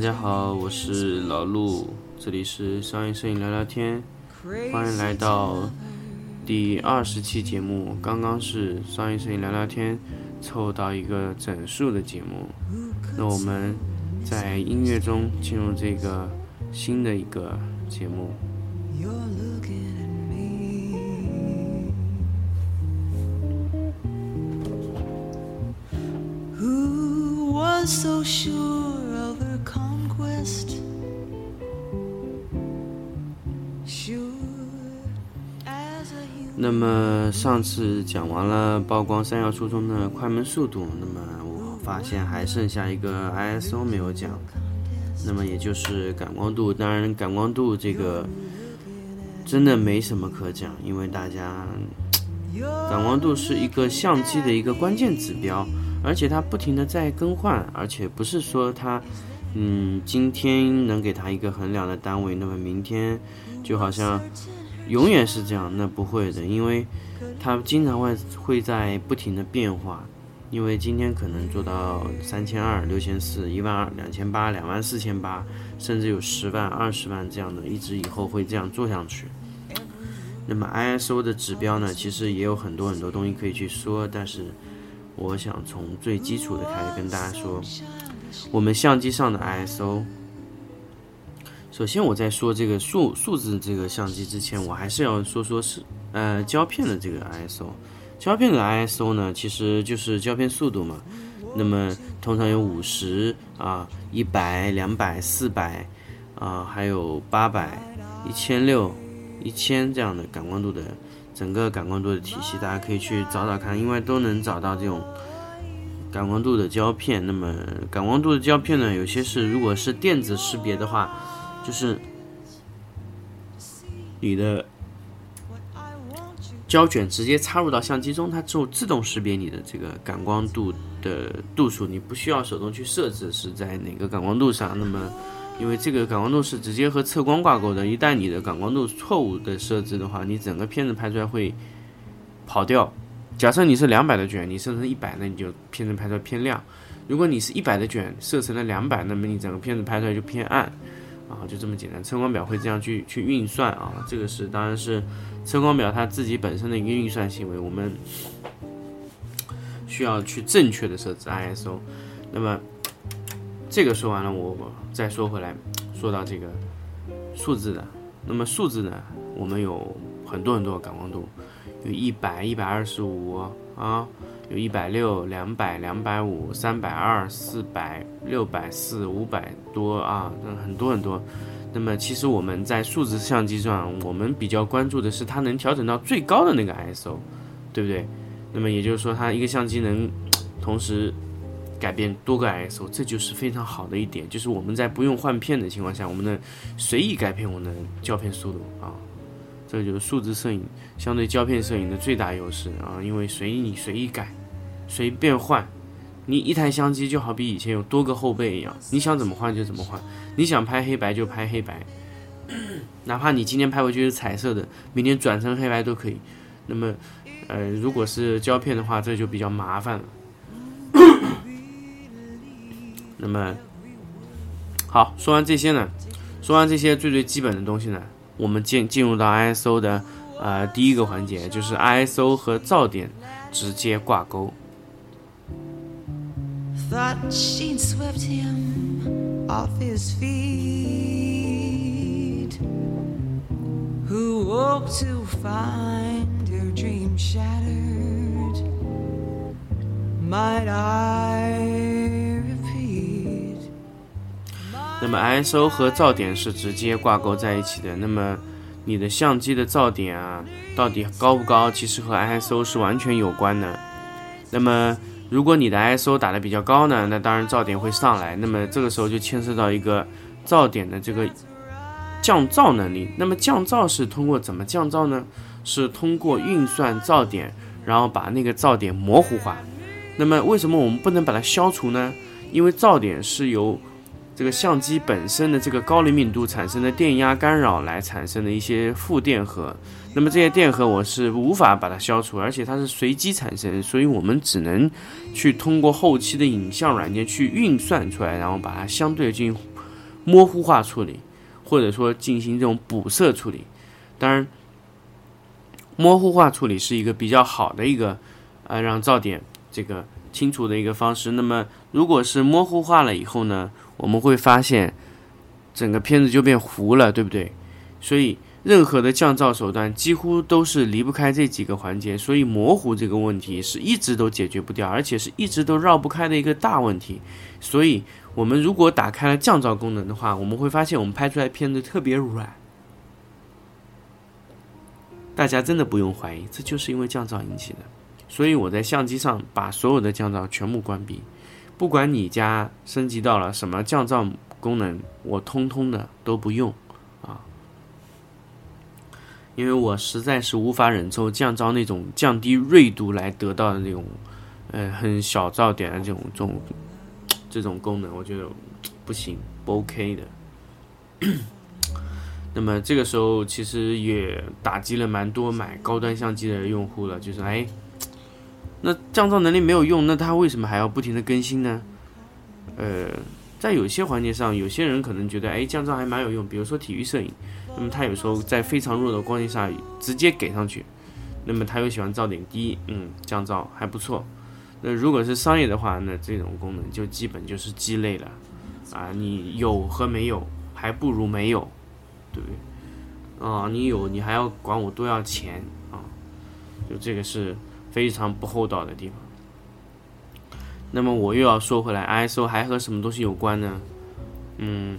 大家好，我是老陆，这里是商业摄影聊聊天，欢迎来到第二十期节目。刚刚是商业摄影聊聊天凑到一个整数的节目，那我们在音乐中进入这个新的一个节目。So sure 那么上次讲完了曝光三要素中的快门速度，那么我发现还剩下一个 ISO 没有讲，那么也就是感光度。当然，感光度这个真的没什么可讲，因为大家感光度是一个相机的一个关键指标，而且它不停的在更换，而且不是说它，嗯，今天能给它一个衡量的单位，那么明天就好像永远是这样，那不会的，因为它经常会会在不停的变化，因为今天可能做到三千二、六千四、一万二、两千八、两万四千八，甚至有十万、二十万这样的，一直以后会这样做上去。那么 ISO 的指标呢，其实也有很多很多东西可以去说，但是我想从最基础的开始跟大家说，我们相机上的 ISO。首先，我在说这个数数字这个相机之前，我还是要说说是呃胶片的这个 ISO。胶片的 ISO 呢，其实就是胶片速度嘛。那么通常有五十啊、一百、两百、四百啊，还有八百、一千六、一千这样的感光度的整个感光度的体系，大家可以去找找看，因为都能找到这种感光度的胶片。那么感光度的胶片呢，有些是如果是电子识别的话，就是你的胶卷直接插入到相机中，它就自动识别你的这个感光度的度数，你不需要手动去设置是在哪个感光度上。那么，因为这个感光度是直接和测光挂钩的，一旦你的感光度错误的设置的话，你整个片子拍出来会跑掉。假设你是两百的卷，你设成一百，那你就片子拍出来偏亮；如果你是一百的卷，设成了两百，那么你整个片子拍出来就偏暗。啊，就这么简单，测光表会这样去去运算啊，这个是当然是测光表它自己本身的一个运算行为，我们需要去正确的设置 ISO。那么这个说完了，我再说回来，说到这个数字的，那么数字呢，我们有很多很多感光度，有一百、一百二十五啊。有一百六、两百、两百五、三百二、四百、六百四、五百多啊，很多很多。那么其实我们在数字相机上，我们比较关注的是它能调整到最高的那个 ISO，对不对？那么也就是说，它一个相机能同时改变多个 ISO，这就是非常好的一点，就是我们在不用换片的情况下，我们能随意改变我们的胶片速度啊。这就是数字摄影相对胶片摄影的最大优势啊，因为随你随意改。随便换，你一台相机就好比以前有多个后背一样，你想怎么换就怎么换，你想拍黑白就拍黑白，哪怕你今天拍回去是彩色的，明天转成黑白都可以。那么，呃，如果是胶片的话，这就比较麻烦了。那么，好，说完这些呢，说完这些最最基本的东西呢，我们进进入到 ISO 的呃第一个环节，就是 ISO 和噪点直接挂钩。that she swept him off his feet. Who woke to find her dream shattered? Might I 那么 ISO 和噪点是直接挂钩在一起的。那么你的相机的噪点啊，到底高不高，其实和 ISO 是完全有关的。那么如果你的 ISO 打得比较高呢，那当然噪点会上来。那么这个时候就牵涉到一个噪点的这个降噪能力。那么降噪是通过怎么降噪呢？是通过运算噪点，然后把那个噪点模糊化。那么为什么我们不能把它消除呢？因为噪点是由这个相机本身的这个高灵敏度产生的电压干扰来产生的一些负电荷。那么这些电荷我是无法把它消除，而且它是随机产生，所以我们只能去通过后期的影像软件去运算出来，然后把它相对进行模糊化处理，或者说进行这种补色处理。当然，模糊化处理是一个比较好的一个啊，让噪点这个清楚的一个方式。那么，如果是模糊化了以后呢，我们会发现整个片子就变糊了，对不对？所以。任何的降噪手段几乎都是离不开这几个环节，所以模糊这个问题是一直都解决不掉，而且是一直都绕不开的一个大问题。所以，我们如果打开了降噪功能的话，我们会发现我们拍出来片子特别软。大家真的不用怀疑，这就是因为降噪引起的。所以我在相机上把所有的降噪全部关闭，不管你家升级到了什么降噪功能，我通通的都不用。啊因为我实在是无法忍受降噪那种降低锐度来得到的那种，呃，很小噪点的这种这种这种功能，我觉得不行，不 OK 的。那么这个时候其实也打击了蛮多买高端相机的用户了，就是哎，那降噪能力没有用，那它为什么还要不停的更新呢？呃。在有些环节上，有些人可能觉得，哎，降噪还蛮有用。比如说体育摄影，那么他有时候在非常弱的光线下直接给上去，那么他又喜欢噪点低，嗯，降噪还不错。那如果是商业的话，那这种功能就基本就是鸡肋了，啊，你有和没有还不如没有，对不对？啊，你有你还要管我多要钱啊，就这个是非常不厚道的地方。那么我又要说回来，ISO 还和什么东西有关呢？嗯，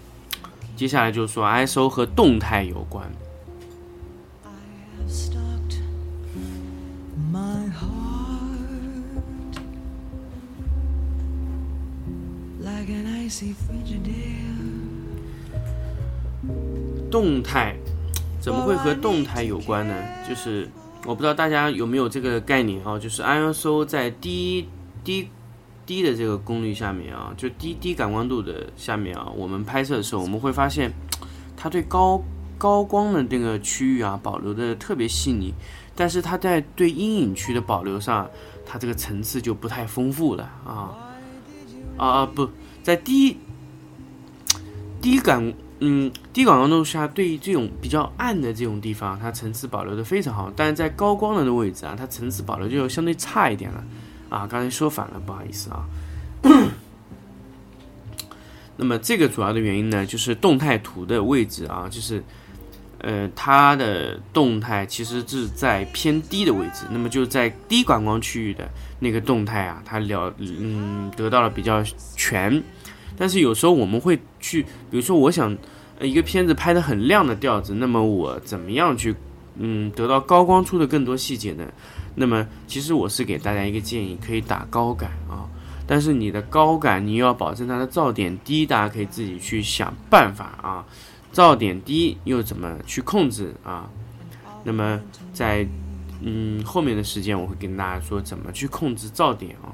接下来就是说 ISO 和动态有关。动态怎么会和动态有关呢？就是我不知道大家有没有这个概念啊？就是 ISO 在低低。低的这个功率下面啊，就低低感光度的下面啊，我们拍摄的时候，我们会发现，它对高高光的那个区域啊保留的特别细腻，但是它在对阴影区的保留上，它这个层次就不太丰富了啊啊啊！不在低低感嗯低感光度下，对于这种比较暗的这种地方，它层次保留的非常好，但是在高光的位置啊，它层次保留就相对差一点了。啊，刚才说反了，不好意思啊。那么这个主要的原因呢，就是动态图的位置啊，就是，呃，它的动态其实是在偏低的位置，那么就在低感光区域的那个动态啊，它了，嗯，得到了比较全。但是有时候我们会去，比如说我想一个片子拍的很亮的调子，那么我怎么样去，嗯，得到高光处的更多细节呢？那么，其实我是给大家一个建议，可以打高感啊，但是你的高感你又要保证它的噪点低，大家可以自己去想办法啊。噪点低又怎么去控制啊？那么在嗯后面的时间我会跟大家说怎么去控制噪点啊。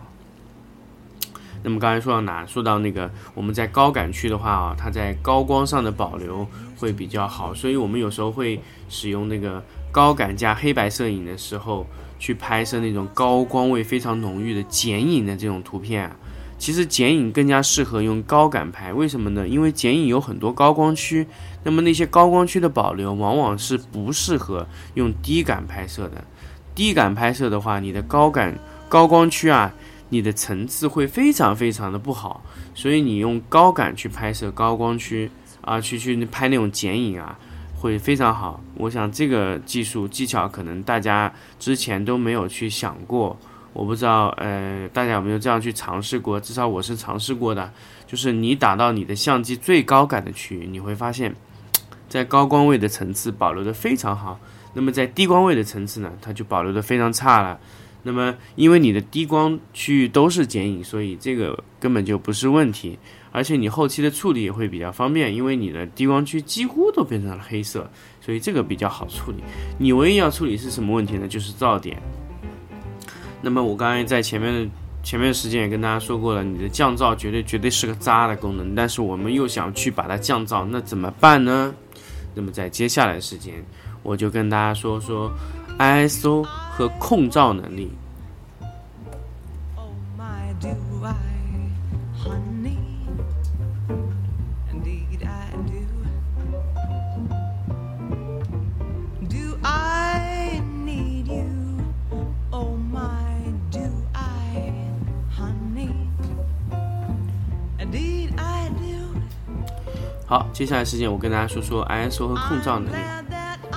那么刚才说到哪？说到那个我们在高感区的话啊，它在高光上的保留会比较好，所以我们有时候会使用那个高感加黑白摄影的时候。去拍摄那种高光位非常浓郁的剪影的这种图片啊，其实剪影更加适合用高感拍，为什么呢？因为剪影有很多高光区，那么那些高光区的保留往往是不适合用低感拍摄的。低感拍摄的话，你的高感高光区啊，你的层次会非常非常的不好，所以你用高感去拍摄高光区啊，去去拍那种剪影啊。会非常好，我想这个技术技巧可能大家之前都没有去想过，我不知道，呃，大家有没有这样去尝试过？至少我是尝试过的，就是你打到你的相机最高感的区域，你会发现，在高光位的层次保留的非常好，那么在低光位的层次呢，它就保留的非常差了。那么因为你的低光区域都是剪影，所以这个根本就不是问题。而且你后期的处理也会比较方便，因为你的低光区几乎都变成了黑色，所以这个比较好处理。你唯一要处理是什么问题呢？就是噪点。那么我刚才在前面的前面的时间也跟大家说过了，你的降噪绝对绝对是个渣的功能，但是我们又想去把它降噪，那怎么办呢？那么在接下来的时间，我就跟大家说说 ISO 和控噪能力。好，接下来时间我跟大家说说 ISO 和控噪能力。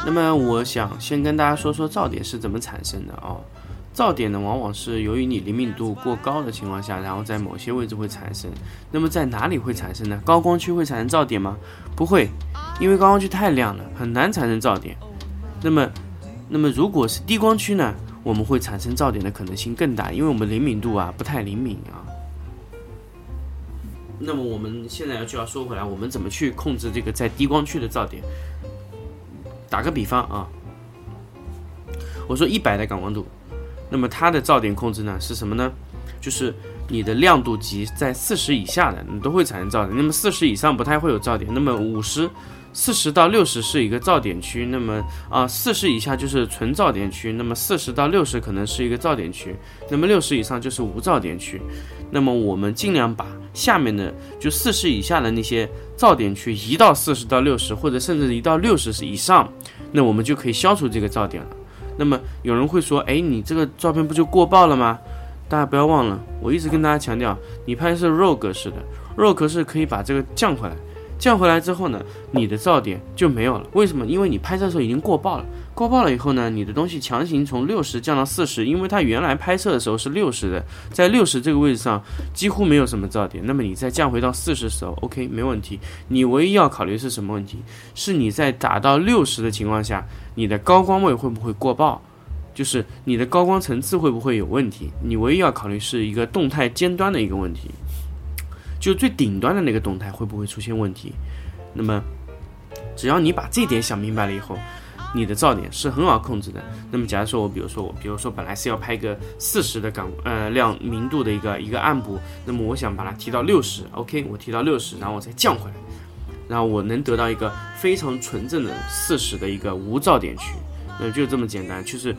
那么我想先跟大家说说噪点是怎么产生的哦。噪点呢，往往是由于你灵敏度过高的情况下，然后在某些位置会产生。那么在哪里会产生呢？高光区会产生噪点吗？不会，因为高光区太亮了，很难产生噪点。那么，那么如果是低光区呢，我们会产生噪点的可能性更大，因为我们灵敏度啊不太灵敏啊。那么我们现在就要说回来，我们怎么去控制这个在低光区的噪点？打个比方啊，我说一百的感光度。那么它的噪点控制呢是什么呢？就是你的亮度级在四十以下的，你都会产生噪点。那么四十以上不太会有噪点。那么五十、四十到六十是一个噪点区。那么啊，四十以下就是纯噪点区。那么四十到六十可能是一个噪点区。那么六十以上就是无噪点区。那么我们尽量把下面的就四十以下的那些噪点去移到四十到六十，或者甚至移到六十以上，那我们就可以消除这个噪点了。那么有人会说，哎，你这个照片不就过曝了吗？大家不要忘了，我一直跟大家强调，你拍摄 RAW 格式的，RAW 格式可以把这个降回来。降回来之后呢，你的噪点就没有了。为什么？因为你拍摄的时候已经过曝了。过曝了以后呢，你的东西强行从六十降到四十，因为它原来拍摄的时候是六十的，在六十这个位置上几乎没有什么噪点。那么你再降回到四十的时候，OK，没问题。你唯一要考虑是什么问题？是你在打到六十的情况下，你的高光位会不会过曝？就是你的高光层次会不会有问题？你唯一要考虑是一个动态尖端的一个问题。就最顶端的那个动态会不会出现问题？那么，只要你把这点想明白了以后，你的噪点是很好控制的。那么，假如说我，比如说我，比如说本来是要拍个四十的感呃亮明度的一个一个暗部，那么我想把它提到六十，OK，我提到六十，然后我再降回来，然后我能得到一个非常纯正的四十的一个无噪点区。那就这么简单，就是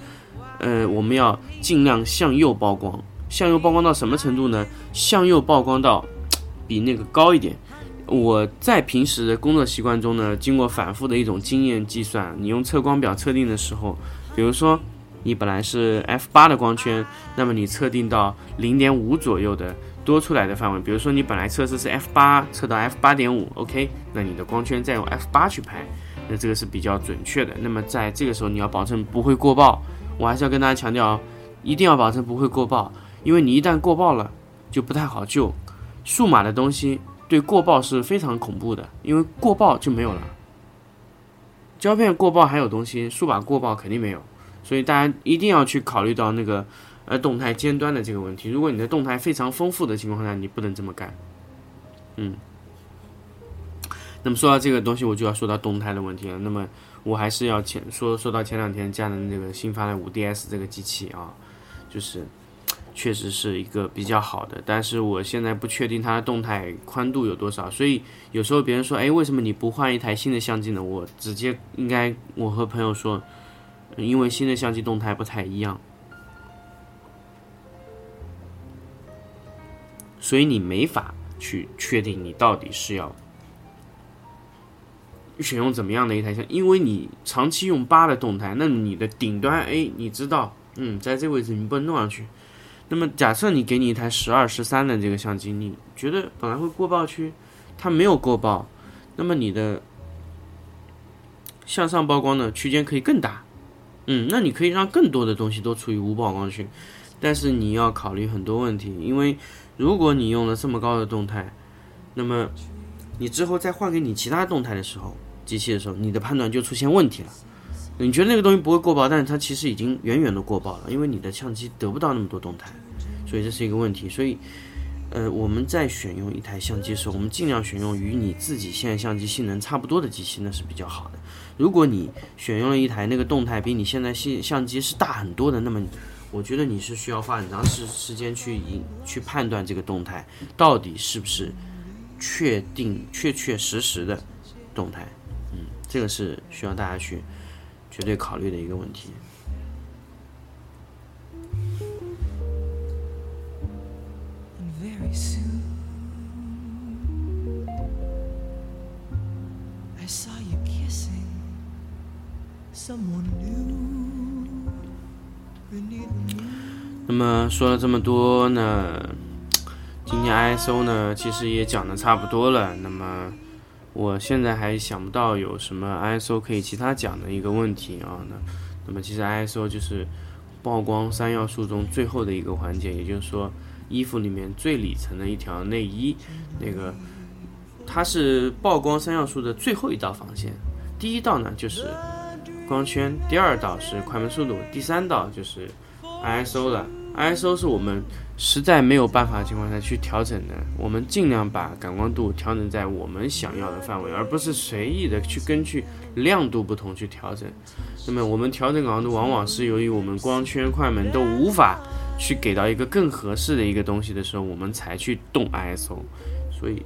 呃我们要尽量向右曝光，向右曝光到什么程度呢？向右曝光到。比那个高一点。我在平时的工作习惯中呢，经过反复的一种经验计算，你用测光表测定的时候，比如说你本来是 f 八的光圈，那么你测定到零点五左右的多出来的范围，比如说你本来测试是 f 八，测到 f 八点五，OK，那你的光圈再用 f 八去拍，那这个是比较准确的。那么在这个时候你要保证不会过曝，我还是要跟大家强调，一定要保证不会过曝，因为你一旦过曝了，就不太好救。数码的东西对过曝是非常恐怖的，因为过曝就没有了。胶片过曝还有东西，数码过曝肯定没有，所以大家一定要去考虑到那个呃动态尖端的这个问题。如果你的动态非常丰富的情况下，你不能这么干。嗯，那么说到这个东西，我就要说到动态的问题了。那么我还是要前说说到前两天佳能这个新发的五 DS 这个机器啊，就是。确实是一个比较好的，但是我现在不确定它的动态宽度有多少，所以有时候别人说，哎，为什么你不换一台新的相机呢？我直接应该我和朋友说，因为新的相机动态不太一样，所以你没法去确定你到底是要选用怎么样的一台相，因为你长期用八的动态，那你的顶端，哎，你知道，嗯，在这个位置你不能弄上去。那么假设你给你一台十二、十三的这个相机，你觉得本来会过曝区，它没有过曝，那么你的向上曝光的区间可以更大，嗯，那你可以让更多的东西都处于无曝光区，但是你要考虑很多问题，因为如果你用了这么高的动态，那么你之后再换给你其他动态的时候，机器的时候，你的判断就出现问题了。你觉得那个东西不会过曝，但是它其实已经远远的过曝了，因为你的相机得不到那么多动态，所以这是一个问题。所以，呃，我们在选用一台相机时候，我们尽量选用与你自己现在相机性能差不多的机器，那是比较好的。如果你选用了一台那个动态比你现在相相机是大很多的，那么我觉得你是需要花很长时时间去引去判断这个动态到底是不是确定确确实实的动态。嗯，这个是需要大家去。绝对考虑的一个问题。那么说了这么多呢，今天 ISO 呢其实也讲的差不多了。那么我现在还想不到有什么 ISO 可以其他讲的一个问题啊。那那么其实 ISO 就是曝光三要素中最后的一个环节，也就是说衣服里面最里层的一条内衣，那个它是曝光三要素的最后一道防线。第一道呢就是光圈，第二道是快门速度，第三道就是 ISO 了。ISO 是我们实在没有办法情况下去调整的，我们尽量把感光度调整在我们想要的范围，而不是随意的去根据亮度不同去调整。那么我们调整感光度，往往是由于我们光圈、快门都无法去给到一个更合适的一个东西的时候，我们才去动 ISO。所以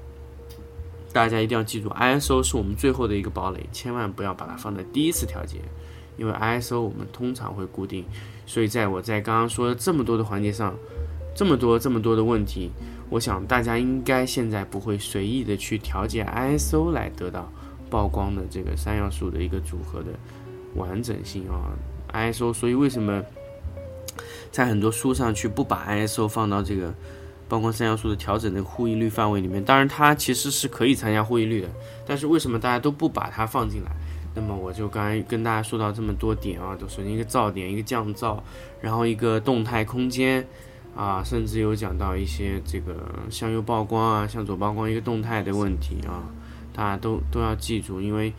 大家一定要记住，ISO 是我们最后的一个堡垒，千万不要把它放在第一次调节，因为 ISO 我们通常会固定。所以，在我在刚刚说的这么多的环节上，这么多这么多的问题，我想大家应该现在不会随意的去调节 ISO 来得到曝光的这个三要素的一个组合的完整性啊。ISO，所以为什么在很多书上去不把 ISO 放到这个曝光三要素的调整的互异率范围里面？当然，它其实是可以参加互异率的，但是为什么大家都不把它放进来？那么我就刚才跟大家说到这么多点啊，都首先一个噪点，一个降噪，然后一个动态空间，啊，甚至有讲到一些这个向右曝光啊，向左曝光一个动态的问题啊，大家都都要记住，因为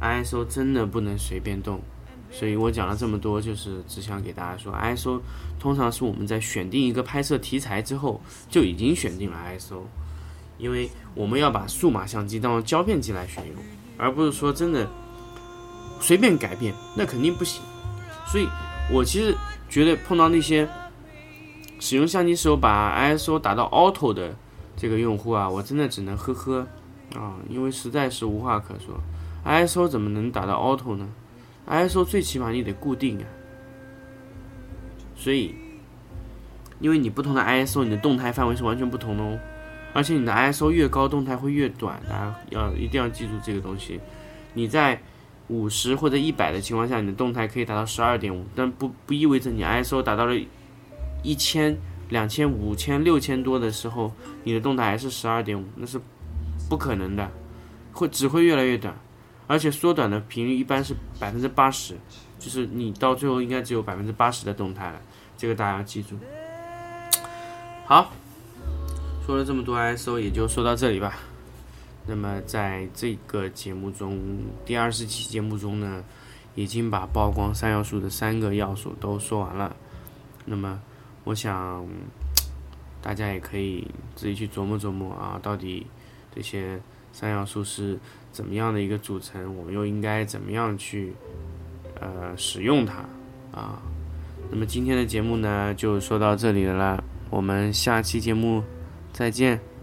ISO 真的不能随便动，所以我讲了这么多，就是只想给大家说，ISO 通常是我们在选定一个拍摄题材之后就已经选定了 ISO，因为我们要把数码相机当做胶片机来选用，而不是说真的。随便改变那肯定不行，所以我其实觉得碰到那些使用相机时候把 ISO 打到 Auto 的这个用户啊，我真的只能呵呵啊，因为实在是无话可说。ISO 怎么能打到 Auto 呢？ISO 最起码你得固定啊，所以因为你不同的 ISO，你的动态范围是完全不同的哦，而且你的 ISO 越高，动态会越短，大家要一定要记住这个东西。你在五十或者一百的情况下，你的动态可以达到十二点五，但不不意味着你 ISO 达到了一千、两千、五千、六千多的时候，你的动态还是十二点五，那是不可能的，会只会越来越短，而且缩短的频率一般是百分之八十，就是你到最后应该只有百分之八十的动态了，这个大家要记住。好，说了这么多 ISO，也就说到这里吧。那么在这个节目中，第二十期节目中呢，已经把曝光三要素的三个要素都说完了。那么，我想大家也可以自己去琢磨琢磨啊，到底这些三要素是怎么样的一个组成，我们又应该怎么样去呃使用它啊？那么今天的节目呢，就说到这里了，我们下期节目再见。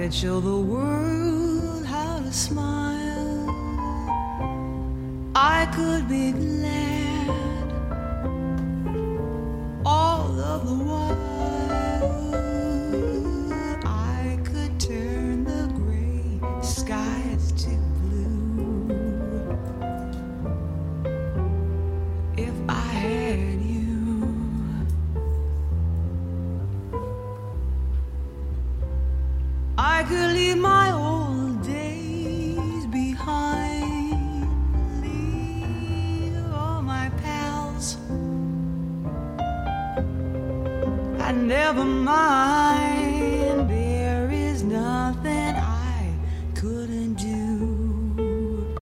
Could show the world how to smile, I could be glad all of the while.